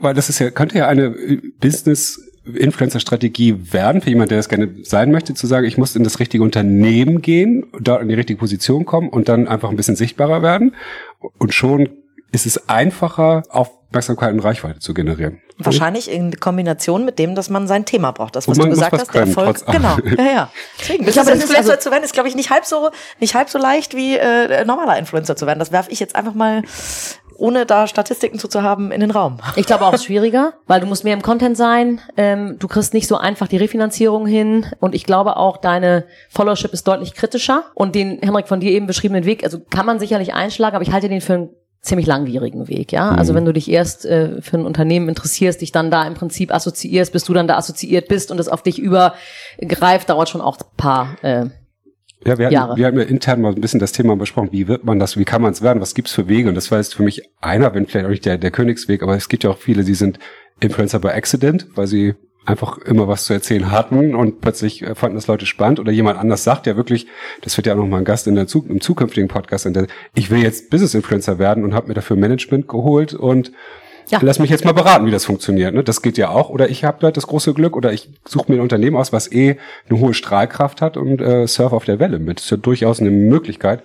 Weil das ist ja, könnte ja eine Business Influencer-Strategie werden, für jemand, der das gerne sein möchte, zu sagen, ich muss in das richtige Unternehmen gehen, dort in die richtige Position kommen und dann einfach ein bisschen sichtbarer werden. Und schon ist es einfacher, Aufmerksamkeit und Reichweite zu generieren. Wahrscheinlich in Kombination mit dem, dass man sein Thema braucht. Das, was du gesagt hast, der Erfolg. Genau. Ja, ja. Deswegen, ich glaube, Influencer also, zu werden, ist, glaube ich, nicht halb so, nicht halb so leicht wie äh, normaler Influencer zu werden. Das werfe ich jetzt einfach mal ohne da Statistiken zu, zu haben, in den Raum. Ich glaube auch schwieriger, weil du musst mehr im Content sein. Ähm, du kriegst nicht so einfach die Refinanzierung hin. Und ich glaube auch, deine Followership ist deutlich kritischer. Und den Henrik von dir eben beschriebenen Weg, also kann man sicherlich einschlagen, aber ich halte den für einen ziemlich langwierigen Weg, ja. Also mhm. Wenn du dich erst äh, für ein Unternehmen interessierst, dich dann da im Prinzip assoziierst, bis du dann da assoziiert bist und es auf dich übergreift, dauert schon auch ein paar äh, ja, wir hatten, wir haben ja intern mal ein bisschen das Thema besprochen, wie wird man das, wie kann man es werden, was gibt's für Wege? Und das war jetzt für mich einer, wenn vielleicht auch nicht der, der Königsweg, aber es gibt ja auch viele, die sind Influencer by Accident, weil sie einfach immer was zu erzählen hatten und plötzlich äh, fanden das Leute spannend oder jemand anders sagt ja wirklich, das wird ja auch noch mal ein Gast in der im zukünftigen Podcast, in der, ich will jetzt Business Influencer werden und habe mir dafür Management geholt und ja. lass mich jetzt mal beraten, wie das funktioniert. Ne? Das geht ja auch. Oder ich habe halt das große Glück oder ich suche mir ein Unternehmen aus, was eh eine hohe Strahlkraft hat und äh, surf auf der Welle mit. Das ist ja durchaus eine Möglichkeit,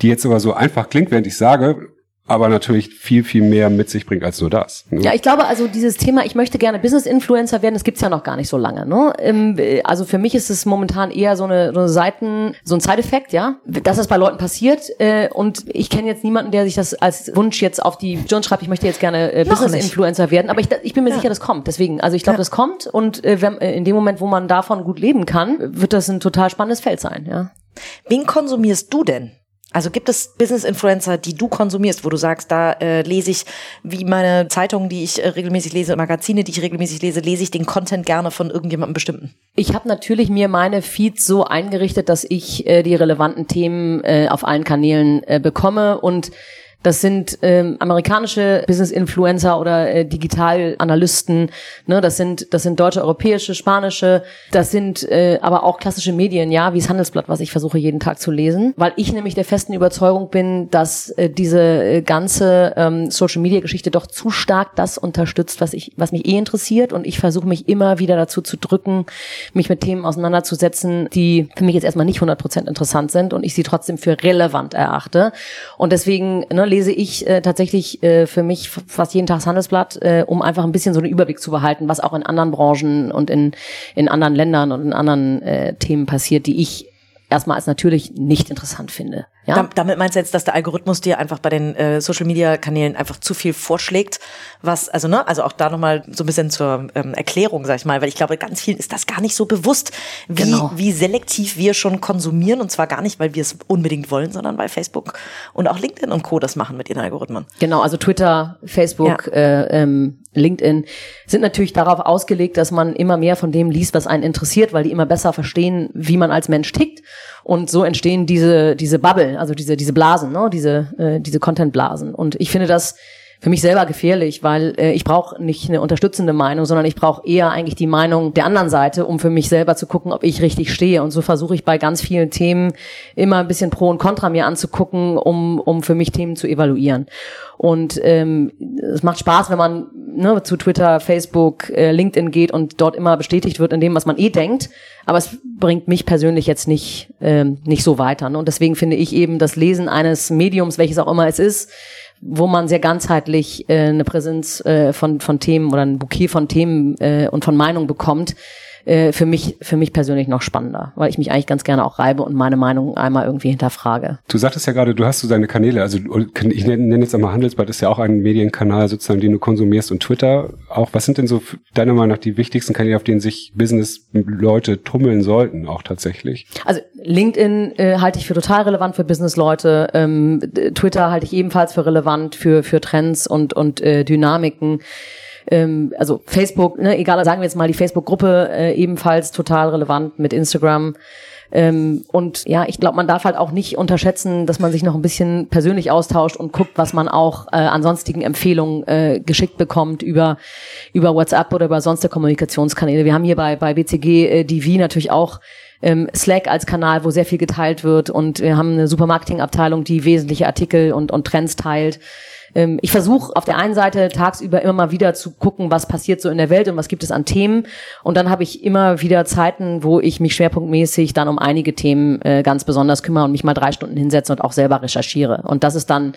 die jetzt aber so einfach klingt, während ich sage, aber natürlich viel, viel mehr mit sich bringt als nur das. Ne? Ja, ich glaube also dieses Thema, ich möchte gerne Business-Influencer werden, das gibt's ja noch gar nicht so lange. Ne? Ähm, also für mich ist es momentan eher so eine, so eine Seiten, so ein Side-Effekt, ja, dass das bei Leuten passiert. Äh, und ich kenne jetzt niemanden, der sich das als Wunsch jetzt auf die John schreibt, ich möchte jetzt gerne äh, Business-Influencer werden. Aber ich, ich bin mir ja. sicher, das kommt. Deswegen, also ich glaube, ja. das kommt und äh, wenn, in dem Moment, wo man davon gut leben kann, wird das ein total spannendes Feld sein, ja. Wen konsumierst du denn? Also gibt es Business-Influencer, die du konsumierst, wo du sagst, da äh, lese ich, wie meine Zeitungen, die ich äh, regelmäßig lese, Magazine, die ich regelmäßig lese, lese ich den Content gerne von irgendjemandem bestimmten? Ich habe natürlich mir meine Feeds so eingerichtet, dass ich äh, die relevanten Themen äh, auf allen Kanälen äh, bekomme und das sind ähm, amerikanische Business-Influencer oder äh, Digitalanalysten. Ne? Das sind das sind deutsche, europäische, spanische. Das sind äh, aber auch klassische Medien, ja, wie das Handelsblatt, was ich versuche jeden Tag zu lesen, weil ich nämlich der festen Überzeugung bin, dass äh, diese äh, ganze ähm, Social-Media-Geschichte doch zu stark das unterstützt, was ich was mich eh interessiert und ich versuche mich immer wieder dazu zu drücken, mich mit Themen auseinanderzusetzen, die für mich jetzt erstmal nicht 100% interessant sind und ich sie trotzdem für relevant erachte. Und deswegen ne, lese ich äh, tatsächlich äh, für mich fast jeden Tag das Handelsblatt, äh, um einfach ein bisschen so einen Überblick zu behalten, was auch in anderen Branchen und in, in anderen Ländern und in anderen äh, Themen passiert, die ich erstmal als natürlich nicht interessant finde. Ja? damit meinst du jetzt, dass der Algorithmus dir einfach bei den äh, Social Media Kanälen einfach zu viel vorschlägt, was, also ne, also auch da nochmal so ein bisschen zur ähm, Erklärung, sag ich mal, weil ich glaube, ganz vielen ist das gar nicht so bewusst, wie, genau. wie selektiv wir schon konsumieren und zwar gar nicht, weil wir es unbedingt wollen, sondern weil Facebook und auch LinkedIn und Co. das machen mit ihren Algorithmen. Genau, also Twitter, Facebook, ja. äh, ähm, LinkedIn sind natürlich darauf ausgelegt, dass man immer mehr von dem liest, was einen interessiert, weil die immer besser verstehen, wie man als Mensch tickt und so entstehen diese diese Bubble, also diese diese Blasen, ne? diese äh, diese Content Blasen und ich finde das für mich selber gefährlich, weil äh, ich brauche nicht eine unterstützende Meinung, sondern ich brauche eher eigentlich die Meinung der anderen Seite, um für mich selber zu gucken, ob ich richtig stehe. Und so versuche ich bei ganz vielen Themen immer ein bisschen Pro und Contra mir anzugucken, um, um für mich Themen zu evaluieren. Und ähm, es macht Spaß, wenn man ne, zu Twitter, Facebook, äh, LinkedIn geht und dort immer bestätigt wird in dem, was man eh denkt. Aber es bringt mich persönlich jetzt nicht, ähm, nicht so weiter. Ne? Und deswegen finde ich eben das Lesen eines Mediums, welches auch immer es ist, wo man sehr ganzheitlich äh, eine Präsenz äh, von, von Themen oder ein Bouquet von Themen äh, und von Meinungen bekommt, äh, für mich für mich persönlich noch spannender, weil ich mich eigentlich ganz gerne auch reibe und meine Meinung einmal irgendwie hinterfrage. Du sagtest ja gerade, du hast so deine Kanäle, also ich nenne jetzt einmal Handelsblatt, ist ja auch ein Medienkanal sozusagen, den du konsumierst und Twitter auch. Was sind denn so deiner Meinung nach die wichtigsten Kanäle, auf denen sich Business-Leute tummeln sollten, auch tatsächlich? Also LinkedIn äh, halte ich für total relevant für Business-Leute. Ähm, Twitter halte ich ebenfalls für relevant für für Trends und und äh, Dynamiken ähm, also Facebook, ne, egal, sagen wir jetzt mal die Facebook-Gruppe äh, ebenfalls total relevant mit Instagram. Ähm, und ja, ich glaube, man darf halt auch nicht unterschätzen, dass man sich noch ein bisschen persönlich austauscht und guckt, was man auch äh, an sonstigen Empfehlungen äh, geschickt bekommt über, über WhatsApp oder über sonstige Kommunikationskanäle. Wir haben hier bei, bei BCG äh, DV natürlich auch ähm, Slack als Kanal, wo sehr viel geteilt wird und wir haben eine Supermarketing-Abteilung, die wesentliche Artikel und, und Trends teilt ähm, ich versuche auf der einen Seite tagsüber immer mal wieder zu gucken, was passiert so in der Welt und was gibt es an Themen. Und dann habe ich immer wieder Zeiten, wo ich mich schwerpunktmäßig dann um einige Themen äh, ganz besonders kümmere und mich mal drei Stunden hinsetze und auch selber recherchiere. Und das ist dann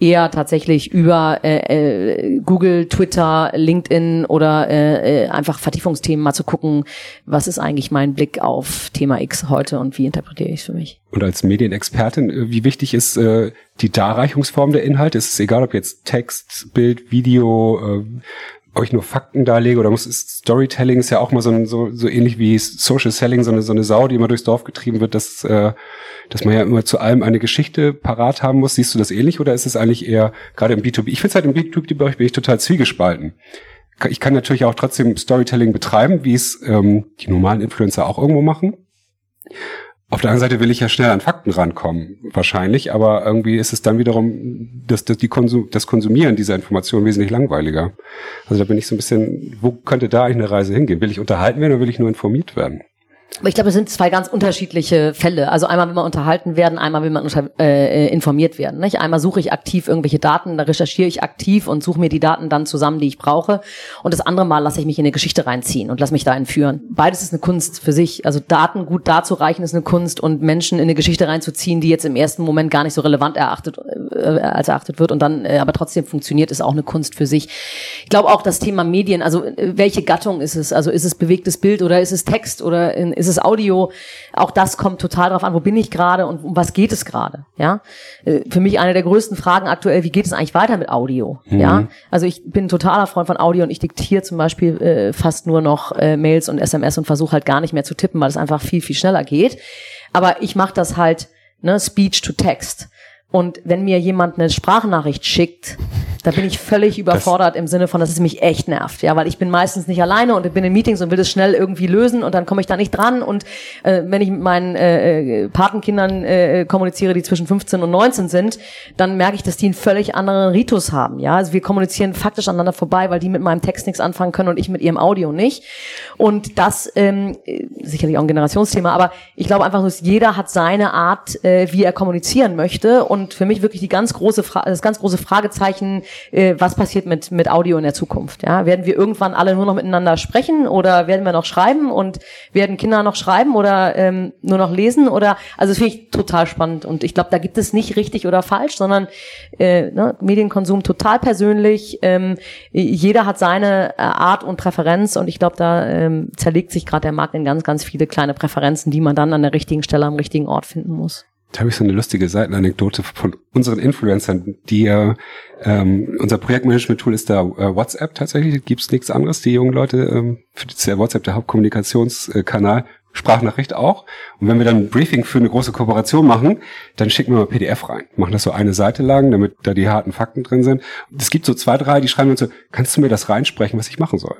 eher tatsächlich über äh, äh, Google, Twitter, LinkedIn oder äh, äh, einfach Vertiefungsthemen mal zu gucken, was ist eigentlich mein Blick auf Thema X heute und wie interpretiere ich es für mich. Und als Medienexpertin, äh, wie wichtig ist äh, die Darreichungsform der Inhalte? Ist es egal, ob jetzt Text, Bild, Video, äh, ob ich nur Fakten darlege oder muss Storytelling ist ja auch mal so, so, so ähnlich wie Social Selling, so eine, so eine Sau, die immer durchs Dorf getrieben wird, dass, äh, dass man ja immer zu allem eine Geschichte parat haben muss. Siehst du das ähnlich oder ist es eigentlich eher gerade im B2B? Ich finde halt im B2B-Bereich bin ich total zwiegespalten. Ich kann natürlich auch trotzdem Storytelling betreiben, wie es ähm, die normalen Influencer auch irgendwo machen. Auf der anderen Seite will ich ja schnell an Fakten rankommen, wahrscheinlich, aber irgendwie ist es dann wiederum das, das, die Konsum, das Konsumieren dieser Informationen wesentlich langweiliger. Also da bin ich so ein bisschen, wo könnte da eigentlich eine Reise hingehen? Will ich unterhalten werden oder will ich nur informiert werden? Aber ich glaube, es sind zwei ganz unterschiedliche Fälle. Also einmal will man unterhalten werden, einmal will man äh, informiert werden. Nicht? Einmal suche ich aktiv irgendwelche Daten, da recherchiere ich aktiv und suche mir die Daten dann zusammen, die ich brauche. Und das andere Mal lasse ich mich in eine Geschichte reinziehen und lasse mich da entführen. Beides ist eine Kunst für sich. Also Daten gut darzureichen ist eine Kunst und Menschen in eine Geschichte reinzuziehen, die jetzt im ersten Moment gar nicht so relevant erachtet, äh, als erachtet wird und dann äh, aber trotzdem funktioniert, ist auch eine Kunst für sich. Ich glaube auch das Thema Medien, also äh, welche Gattung ist es? Also ist es bewegtes Bild oder ist es Text oder in, ist es Audio? Auch das kommt total darauf an, wo bin ich gerade und um was geht es gerade? Ja, äh, für mich eine der größten Fragen aktuell: Wie geht es eigentlich weiter mit Audio? Mhm. Ja, also ich bin ein totaler Freund von Audio und ich diktiere zum Beispiel äh, fast nur noch äh, Mails und SMS und versuche halt gar nicht mehr zu tippen, weil es einfach viel viel schneller geht. Aber ich mache das halt ne, Speech to Text. Und wenn mir jemand eine Sprachnachricht schickt, da bin ich völlig überfordert das im Sinne von, dass es mich echt nervt, ja, weil ich bin meistens nicht alleine und bin in Meetings und will das schnell irgendwie lösen und dann komme ich da nicht dran. Und äh, wenn ich mit meinen äh, äh Patenkindern äh, kommuniziere, die zwischen 15 und 19 sind, dann merke ich, dass die einen völlig anderen Ritus haben, ja, also wir kommunizieren faktisch aneinander vorbei, weil die mit meinem Text nichts anfangen können und ich mit ihrem Audio nicht. Und das ähm, sicherlich auch ein Generationsthema, aber ich glaube einfach, dass jeder hat seine Art, äh, wie er kommunizieren möchte und für mich wirklich die ganz große Fra das ganz große Fragezeichen äh, was passiert mit, mit Audio in der Zukunft? Ja? Werden wir irgendwann alle nur noch miteinander sprechen oder werden wir noch schreiben und werden Kinder noch schreiben oder ähm, nur noch lesen? Oder also das finde ich total spannend und ich glaube, da gibt es nicht richtig oder falsch, sondern äh, ne, Medienkonsum total persönlich. Ähm, jeder hat seine äh, Art und Präferenz und ich glaube, da ähm, zerlegt sich gerade der Markt in ganz, ganz viele kleine Präferenzen, die man dann an der richtigen Stelle am richtigen Ort finden muss. Da habe ich so eine lustige Seitenanekdote von unseren Influencern, die äh, ähm, unser Projektmanagement-Tool ist da äh, WhatsApp tatsächlich, gibt's nichts anderes. Die jungen Leute, ähm, für die ja WhatsApp der Hauptkommunikationskanal, Sprachnachricht auch. Und wenn wir dann ein Briefing für eine große Kooperation machen, dann schicken wir mal PDF rein. Machen das so eine Seite lang, damit da die harten Fakten drin sind. Es gibt so zwei, drei, die schreiben uns so, kannst du mir das reinsprechen, was ich machen soll?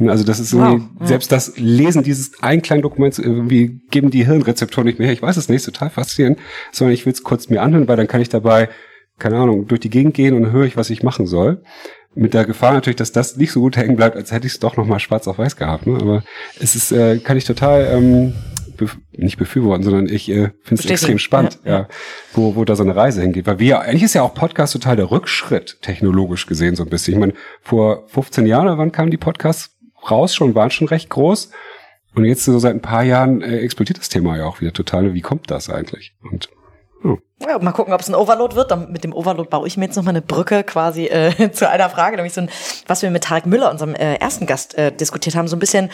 Also das ist wow. selbst das Lesen dieses ein kleinen Dokuments, irgendwie geben die Hirnrezeptoren nicht mehr her. Ich weiß es nicht, total faszinierend, sondern ich will es kurz mir anhören, weil dann kann ich dabei keine Ahnung, durch die Gegend gehen und höre ich, was ich machen soll. Mit der Gefahr natürlich, dass das nicht so gut hängen bleibt, als hätte ich es doch nochmal schwarz auf weiß gehabt. Ne? Aber es ist, äh, kann ich total ähm, bef nicht befürworten, sondern ich äh, finde es extrem spannend, ja, ja, wo, wo da so eine Reise hingeht. Weil wir, eigentlich ist ja auch Podcast total der Rückschritt, technologisch gesehen so ein bisschen. Ich meine, vor 15 Jahren, wann kamen die Podcasts raus schon, waren schon recht groß. Und jetzt so seit ein paar Jahren äh, explodiert das Thema ja auch wieder total. Wie kommt das eigentlich? Und hm. Ja, mal gucken, ob es ein Overload wird. Dann mit dem Overload baue ich mir jetzt noch mal eine Brücke quasi äh, zu einer Frage, nämlich so ein, was wir mit Tarek Müller, unserem äh, ersten Gast, äh, diskutiert haben. So ein bisschen,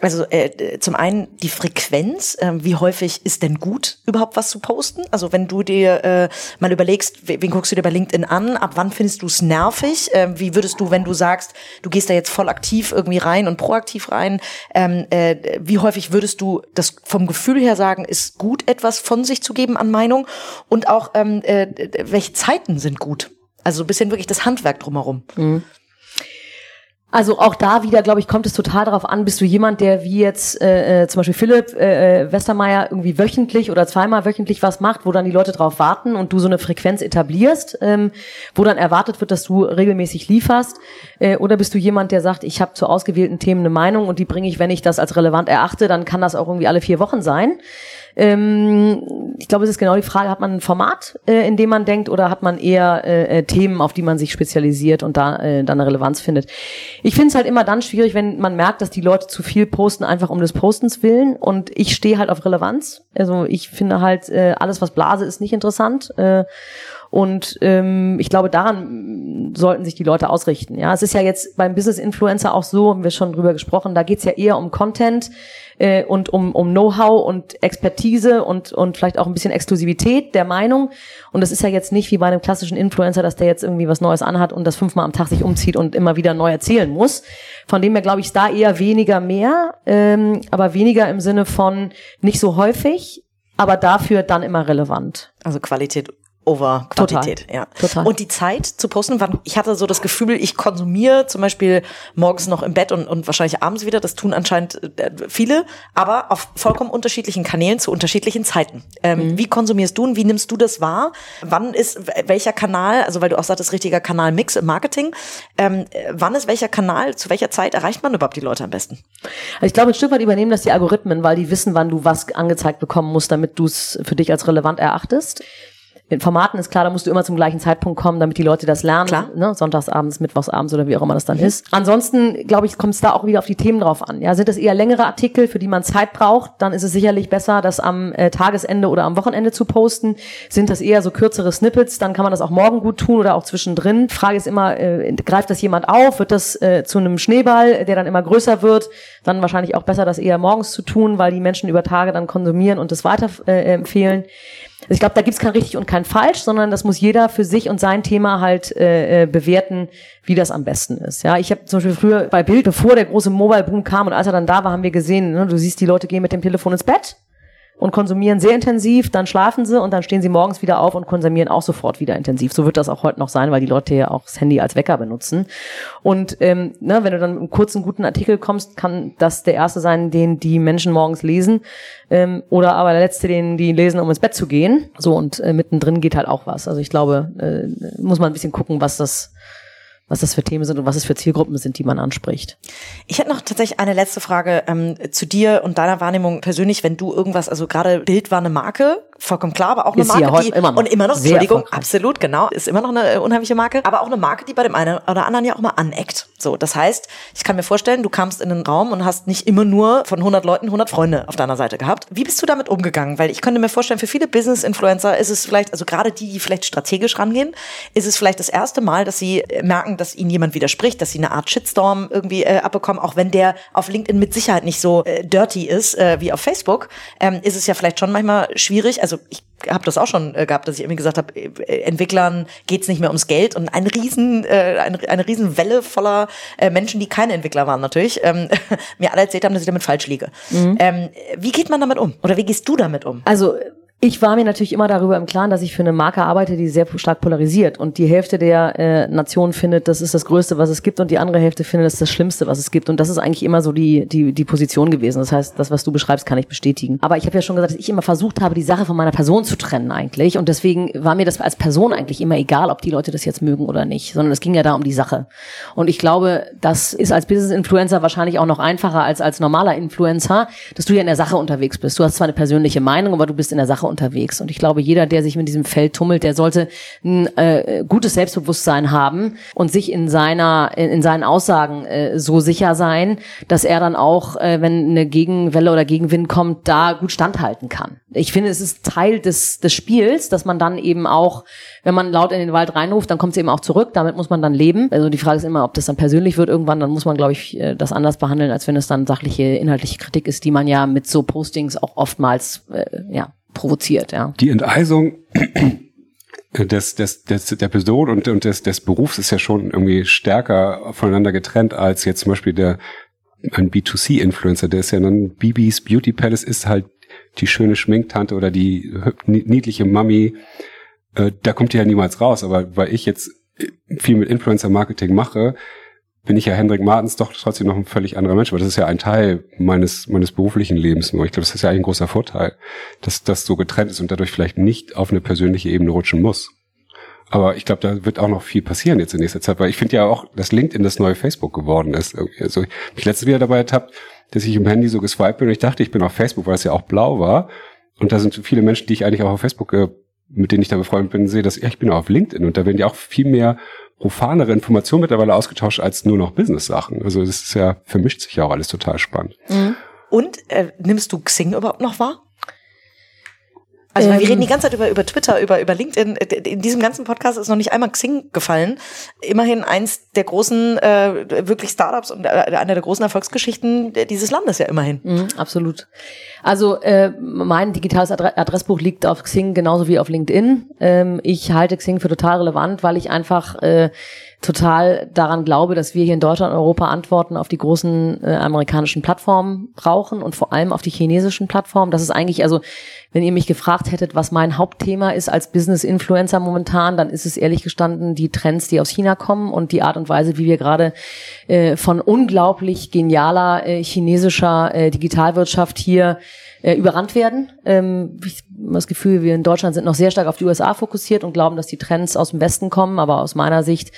also äh, zum einen die Frequenz. Äh, wie häufig ist denn gut, überhaupt was zu posten? Also wenn du dir äh, mal überlegst, wen guckst du dir bei LinkedIn an? Ab wann findest du es nervig? Äh, wie würdest du, wenn du sagst, du gehst da jetzt voll aktiv irgendwie rein und proaktiv rein, ähm, äh, wie häufig würdest du das vom Gefühl her sagen, ist gut, etwas von sich zu geben an Meinung? Und auch, ähm, äh, welche Zeiten sind gut. Also ein bisschen wirklich das Handwerk drumherum. Mhm. Also auch da wieder, glaube ich, kommt es total darauf an, bist du jemand, der wie jetzt äh, äh, zum Beispiel Philipp äh, äh, Westermeier irgendwie wöchentlich oder zweimal wöchentlich was macht, wo dann die Leute drauf warten und du so eine Frequenz etablierst, ähm, wo dann erwartet wird, dass du regelmäßig lieferst. Äh, oder bist du jemand, der sagt, ich habe zu ausgewählten Themen eine Meinung und die bringe ich, wenn ich das als relevant erachte, dann kann das auch irgendwie alle vier Wochen sein. Ähm, ich glaube, es ist genau die Frage, hat man ein Format, äh, in dem man denkt, oder hat man eher äh, äh, Themen, auf die man sich spezialisiert und da äh, dann eine Relevanz findet. Ich finde es halt immer dann schwierig, wenn man merkt, dass die Leute zu viel posten, einfach um des Postens willen. Und ich stehe halt auf Relevanz. Also ich finde halt, äh, alles, was Blase ist, nicht interessant. Äh, und ähm, ich glaube, daran sollten sich die Leute ausrichten. Ja, es ist ja jetzt beim Business Influencer auch so, haben wir schon drüber gesprochen, da geht's ja eher um Content äh, und um, um Know-how und Expertise und, und vielleicht auch ein bisschen Exklusivität der Meinung. Und das ist ja jetzt nicht wie bei einem klassischen Influencer, dass der jetzt irgendwie was Neues anhat und das fünfmal am Tag sich umzieht und immer wieder neu erzählen muss. Von dem her glaube ich, ist da eher weniger mehr, ähm, aber weniger im Sinne von nicht so häufig, aber dafür dann immer relevant. Also Qualität over Quantität. Total. Ja. Total. Und die Zeit zu posten, wann, ich hatte so das Gefühl, ich konsumiere zum Beispiel morgens noch im Bett und, und wahrscheinlich abends wieder. Das tun anscheinend äh, viele, aber auf vollkommen unterschiedlichen Kanälen zu unterschiedlichen Zeiten. Ähm, mhm. Wie konsumierst du und wie nimmst du das wahr? Wann ist welcher Kanal, also weil du auch sagtest, richtiger Kanalmix im Marketing, ähm, wann ist welcher Kanal, zu welcher Zeit erreicht man überhaupt die Leute am besten? Also ich glaube, ein Stück weit übernehmen das die Algorithmen, weil die wissen, wann du was angezeigt bekommen musst, damit du es für dich als relevant erachtest. In Formaten ist klar, da musst du immer zum gleichen Zeitpunkt kommen, damit die Leute das lernen. Klar. Ne? Sonntagsabends, Mittwochsabends oder wie auch immer das dann mhm. ist. Ansonsten, glaube ich, kommt es da auch wieder auf die Themen drauf an. Ja, sind es eher längere Artikel, für die man Zeit braucht, dann ist es sicherlich besser, das am äh, Tagesende oder am Wochenende zu posten. Sind das eher so kürzere Snippets, dann kann man das auch morgen gut tun oder auch zwischendrin. Frage ist immer, äh, greift das jemand auf? Wird das äh, zu einem Schneeball, der dann immer größer wird? Dann wahrscheinlich auch besser, das eher morgens zu tun, weil die Menschen über Tage dann konsumieren und das weiter äh, empfehlen. Also ich glaube, da gibt's kein richtig und kein falsch, sondern das muss jeder für sich und sein Thema halt äh, äh, bewerten, wie das am besten ist. Ja, ich habe zum Beispiel früher bei Bild, bevor der große Mobile Boom kam und als er dann da war, haben wir gesehen, ne, du siehst, die Leute gehen mit dem Telefon ins Bett und konsumieren sehr intensiv, dann schlafen sie und dann stehen sie morgens wieder auf und konsumieren auch sofort wieder intensiv. So wird das auch heute noch sein, weil die Leute ja auch das Handy als Wecker benutzen. Und ähm, ne, wenn du dann im kurzen, guten Artikel kommst, kann das der erste sein, den die Menschen morgens lesen. Ähm, oder aber der letzte, den die lesen, um ins Bett zu gehen. So, und äh, mittendrin geht halt auch was. Also ich glaube, äh, muss man ein bisschen gucken, was das was das für Themen sind und was es für Zielgruppen sind, die man anspricht. Ich hätte noch tatsächlich eine letzte Frage ähm, zu dir und deiner Wahrnehmung persönlich, wenn du irgendwas, also gerade Bild war eine Marke, vollkommen klar, aber auch eine ist Marke, die immer und immer noch, Entschuldigung, absolut, genau, ist immer noch eine äh, unheimliche Marke, aber auch eine Marke, die bei dem einen oder anderen ja auch mal aneckt. So, das heißt, ich kann mir vorstellen, du kamst in den Raum und hast nicht immer nur von 100 Leuten 100 Freunde auf deiner Seite gehabt. Wie bist du damit umgegangen? Weil ich könnte mir vorstellen, für viele Business-Influencer ist es vielleicht, also gerade die, die vielleicht strategisch rangehen, ist es vielleicht das erste Mal, dass sie merken, dass ihnen jemand widerspricht, dass sie eine Art Shitstorm irgendwie äh, abbekommen, auch wenn der auf LinkedIn mit Sicherheit nicht so äh, dirty ist äh, wie auf Facebook, ähm, ist es ja vielleicht schon manchmal schwierig. Also ich habe das auch schon äh, gehabt, dass ich irgendwie gesagt habe, äh, Entwicklern geht's nicht mehr ums Geld und ein riesen, äh, eine, eine riesen Welle voller äh, Menschen, die keine Entwickler waren natürlich, ähm, mir alle erzählt haben, dass ich damit falsch liege. Mhm. Ähm, wie geht man damit um? Oder wie gehst du damit um? Also Ich war mir natürlich immer darüber im Klaren, dass ich für eine Marke arbeite, die sehr stark polarisiert. Und die Hälfte der äh, Nation findet, das ist das Größte, was es gibt, und die andere Hälfte findet, das ist das Schlimmste, was es gibt. Und das ist eigentlich immer so die, die, die Position gewesen. Das heißt, das, was du beschreibst, kann ich bestätigen. Aber ich habe ja schon gesagt, dass ich immer versucht habe, die Sache von meiner Person zu trennen eigentlich. Und deswegen war mir das als Person eigentlich immer egal, ob die Leute das jetzt mögen oder nicht, sondern es ging ja da um die Sache. Und ich glaube, das ist als Business-Influencer wahrscheinlich auch noch einfacher als als normaler Influencer, dass du ja in der Sache unterwegs bist. Du hast zwar eine persönliche Meinung, aber du bist in der Sache unterwegs. Und ich glaube, jeder, der sich mit diesem Feld tummelt, der sollte ein äh, gutes Selbstbewusstsein haben und sich in seiner, in, in seinen Aussagen äh, so sicher sein, dass er dann auch, äh, wenn eine Gegenwelle oder Gegenwind kommt, da gut standhalten kann. Ich finde, es ist Teil des, des Spiels, dass man dann eben auch, wenn man laut in den Wald reinruft, dann kommt es eben auch zurück. Damit muss man dann leben. Also die Frage ist immer, ob das dann persönlich wird irgendwann, dann muss man, glaube ich, äh, das anders behandeln, als wenn es dann sachliche, inhaltliche Kritik ist, die man ja mit so Postings auch oftmals äh, ja, provoziert. Ja. Die Enteisung des, des, des, der Person und, und des, des Berufs ist ja schon irgendwie stärker voneinander getrennt als jetzt zum Beispiel der ein B2C-Influencer, der ist ja dann Bibis Beauty Palace ist halt die schöne Schminktante oder die niedliche Mami. Äh, da kommt die ja niemals raus. Aber weil ich jetzt viel mit Influencer-Marketing mache, bin ich ja Hendrik Martens doch trotzdem noch ein völlig anderer Mensch, weil das ist ja ein Teil meines, meines beruflichen Lebens nur. Ich glaube, das ist ja ein großer Vorteil, dass das so getrennt ist und dadurch vielleicht nicht auf eine persönliche Ebene rutschen muss. Aber ich glaube, da wird auch noch viel passieren jetzt in nächster Zeit, weil ich finde ja auch, dass LinkedIn das neue Facebook geworden ist. Also ich mich letztes wieder dabei ertappt, dass ich im Handy so geswiped bin und ich dachte, ich bin auf Facebook, weil es ja auch blau war. Und da sind viele Menschen, die ich eigentlich auch auf Facebook, äh, mit denen ich da befreundet bin, sehe, dass ja, ich bin auch auf LinkedIn und da werden ja auch viel mehr profanere Informationen mittlerweile ausgetauscht als nur noch Business-Sachen. Also es ist ja, vermischt sich ja auch alles total spannend. Mhm. Und äh, nimmst du Xing überhaupt noch wahr? Also ähm, wir reden die ganze Zeit über, über Twitter, über, über LinkedIn. In diesem ganzen Podcast ist noch nicht einmal Xing gefallen. Immerhin eins der großen, äh, wirklich Startups und äh, einer der großen Erfolgsgeschichten dieses Landes ja immerhin. Mhm, absolut. Also äh, mein digitales Adressbuch liegt auf Xing genauso wie auf LinkedIn. Ähm, ich halte Xing für total relevant, weil ich einfach äh, total daran glaube, dass wir hier in Deutschland und Europa Antworten auf die großen äh, amerikanischen Plattformen brauchen und vor allem auf die chinesischen Plattformen. Das ist eigentlich, also wenn ihr mich gefragt hättet, was mein Hauptthema ist als Business-Influencer momentan, dann ist es ehrlich gestanden die Trends, die aus China kommen und die Art und Weise, wie wir gerade äh, von unglaublich genialer äh, chinesischer äh, Digitalwirtschaft hier äh, überrannt werden. Ähm, ich habe das Gefühl, wir in Deutschland sind noch sehr stark auf die USA fokussiert und glauben, dass die Trends aus dem Westen kommen, aber aus meiner Sicht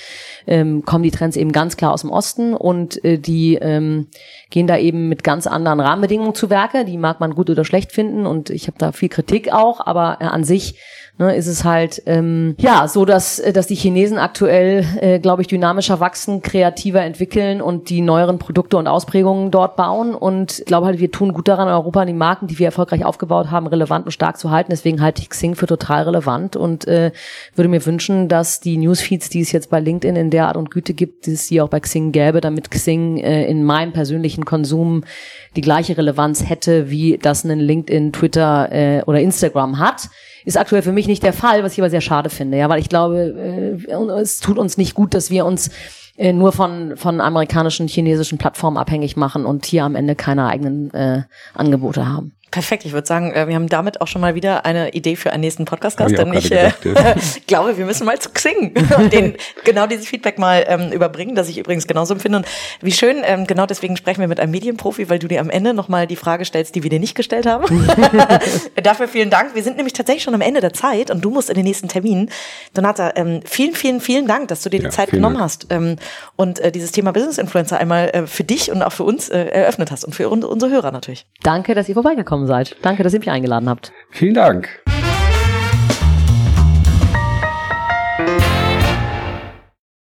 ähm, kommen die Trends eben ganz klar aus dem Osten und äh, die ähm, gehen da eben mit ganz anderen Rahmenbedingungen zu Werke. Die mag man gut oder schlecht finden und ich habe da viel Kritik auch, aber äh, an sich ne, ist es halt ähm, ja so, dass äh, dass die Chinesen aktuell, äh, glaube ich, dynamischer wachsen, kreativer entwickeln und die neueren Produkte und Ausprägungen dort bauen. Und ich glaube halt, wir tun gut daran, in Europa die Marken, die wir erfolgreich aufgebaut haben, relevant und stark zu halten. Deswegen halte ich Xing für total relevant und äh, würde mir wünschen, dass die Newsfeeds, die es jetzt bei LinkedIn in der Art und Güte gibt, dass es die auch bei Xing gäbe, damit Xing äh, in meinem persönlichen Konsum die gleiche Relevanz hätte, wie das ein LinkedIn, Twitter äh, oder Instagram hat. Ist aktuell für mich nicht der Fall, was ich aber sehr schade finde, ja, weil ich glaube, äh, es tut uns nicht gut, dass wir uns äh, nur von, von amerikanischen, chinesischen Plattformen abhängig machen und hier am Ende keine eigenen äh, Angebote haben. Perfekt, ich würde sagen, äh, wir haben damit auch schon mal wieder eine Idee für einen nächsten Podcast-Gast, denn ich äh, glaube, wir müssen mal zu Xing und den, genau dieses Feedback mal ähm, überbringen, das ich übrigens genauso empfinde. Und wie schön, ähm, genau deswegen sprechen wir mit einem Medienprofi, weil du dir am Ende nochmal die Frage stellst, die wir dir nicht gestellt haben. Dafür vielen Dank. Wir sind nämlich tatsächlich schon am Ende der Zeit und du musst in den nächsten Termin. Donata, ähm, vielen, vielen, vielen Dank, dass du dir die ja, Zeit genommen Dank. hast ähm, und äh, dieses Thema Business Influencer einmal äh, für dich und auch für uns äh, eröffnet hast und für unsere Hörer natürlich. Danke, dass ihr vorbeigekommen gekommen seid. Danke, dass ihr mich eingeladen habt. Vielen Dank.